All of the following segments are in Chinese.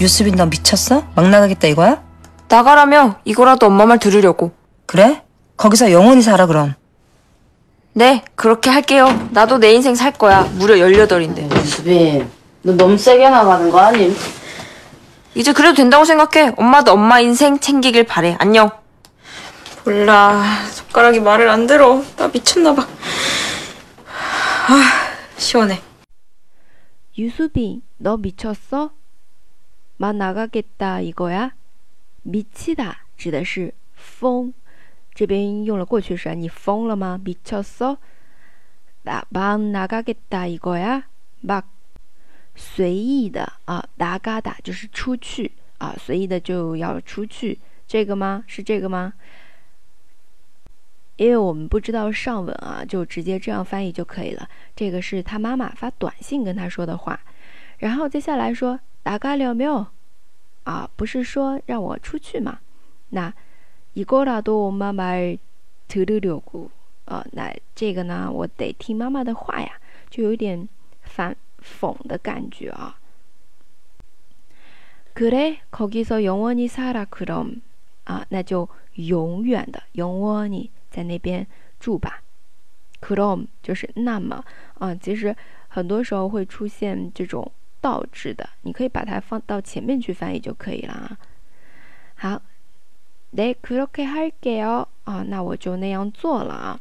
유수빈 너 미쳤어? 막 나가겠다 이거야? 나가라며 이거라도 엄마 말 들으려고. 그래? 거기서 영원히 살아 그럼. 네, 그렇게 할게요. 나도 내 인생 살 거야. 무려 18인데. 유수빈, 너 너무 세게 나가는 거 아님? 이제 그래도 된다고 생각해. 엄마도 엄마 인생 챙기길 바래. 안녕. 몰라. 손가락이 말을 안 들어. 나 미쳤나 봐. 아, 시원해. 유수빈, 너 미쳤어? 막 나가겠다 이거야? 미치다 指的是疯，这边用了过去式，你疯了吗？미쳤어？ 나막나가겠다 이거야？ 막随意的啊，나가다就是出去啊，随意的就要出去，这个吗？是这个吗？因为我们不知道上文啊，就直接这样翻译就可以了。这个是他妈妈发短信跟他说的话，然后接下来说 나가려 며？ 啊，不是说让我出去嘛？那이거라도엄마말들으려고啊，那这个呢，我得听妈妈的话呀，就有点反讽的感觉啊。그래거기서영원히살아그럼啊，那就永远的영원히在那边住吧。그럼就是那么啊，其实很多时候会出现这种 倒置的，你可以把它放到前面去翻译就可以了啊。好，네그렇게할게요啊，那我就那样做了啊。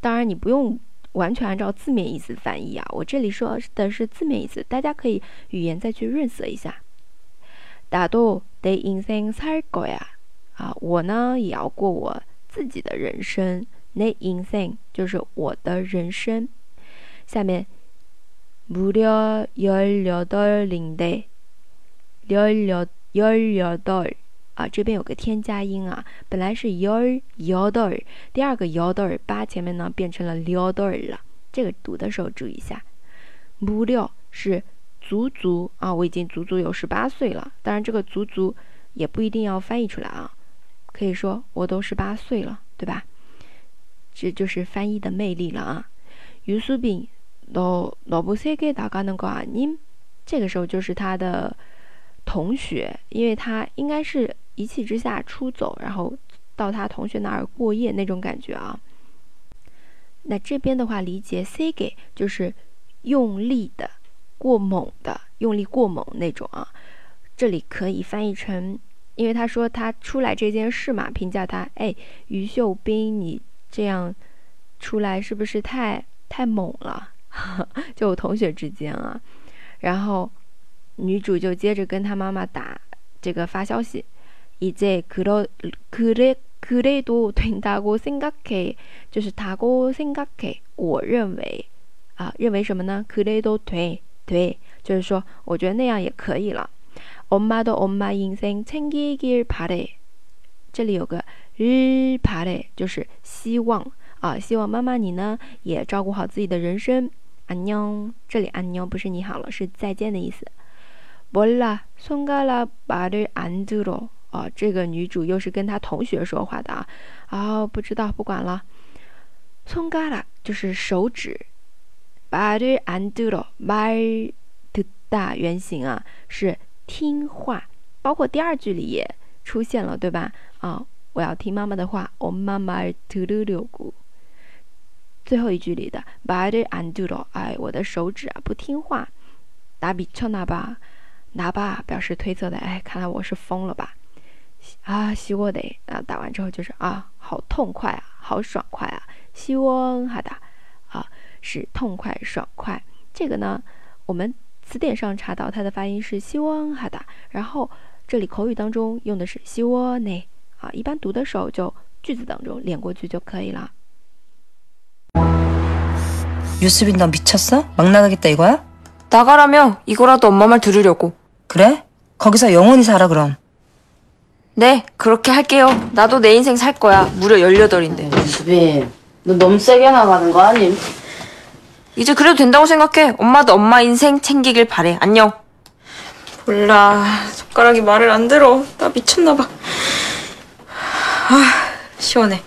当然，你不用完全按照字面意思翻译啊，我这里说的是字面意思，大家可以语言再去润色一下。나도내인생살거야啊，我呢也要过我自己的人生。내 in thing 就是我的人生。下面 무려열여덟인데열여열여덟啊，这边有个添加音啊，本来是열여덟第二个여덟八前面呢变成了여덟了。这个读的时候注意一下。무려是足足啊，我已经足足有十八岁了。当然，这个足足也不一定要翻译出来啊，可以说我都十八岁了，对吧？这就是翻译的魅力了啊！유수빈 너너무세게나가는거아님这个时候就是他的同学，因为他应该是一气之下出走，然后到他同学那儿过夜那种感觉啊。那这边的话，理解세게就是用力的、过猛的、用力过猛那种啊。这里可以翻译成，因为他说他出来这件事嘛，评价他，哎，于秀斌你。这样出来是不是太太猛了？ 就同学之间啊，然后女主就接着跟她妈妈打这个发消息，이제그러그래그래도된다고생각 해， 就是다고생각 해， 我认为啊，认为什么呢？그래도 돼， 对，就是说我觉得那样也可以了。엄마도엄마인생챙기길바 래， 这里有个。日帕嘞，就是希望啊，希望妈妈你呢也照顾好自己的人生。 安妞，这里安妞不是你好了，是再见的意思。몰라손가락말을안들어啊，这个女主又是跟她同学说话的啊。啊，不知道，不管了。손가락就是手指，말을안들어말듣다原型啊是听话，包括第二句里也出现了，对吧？啊。我要听妈妈的话，엄마말들으려 고。 最后一句里的，by the undo，哎，我的手指啊不听话。打比，敲那吧，那吧，表示推测的，哎，看来我是疯了吧。啊，西我得，啊，打完之后就是啊，好痛快啊，好爽快啊。西翁哈达，啊，是痛快爽快。这个呢，我们词典上查到它的发音是西翁哈达，然后这里口语当中用的是西我内，啊，一般读的时候就句子当中连过去就可以了。 유수빈 너 미쳤어 막 나가겠다 이거야 나가라며 이거라도 엄마 말 들으려고 그래 거기서 영원히 살아 그럼 네 그렇게 할게요 나도 내 인생 살 거야 무려 18인데. 유수빈 너 너무 세게 나가는 거 아님? 이제 그래도 된다고 생각해 엄마도 엄마 인생 챙기길 바래 안녕 몰라 손가락이 말을 안 들어 나 미쳤나 봐. 아, 시원해.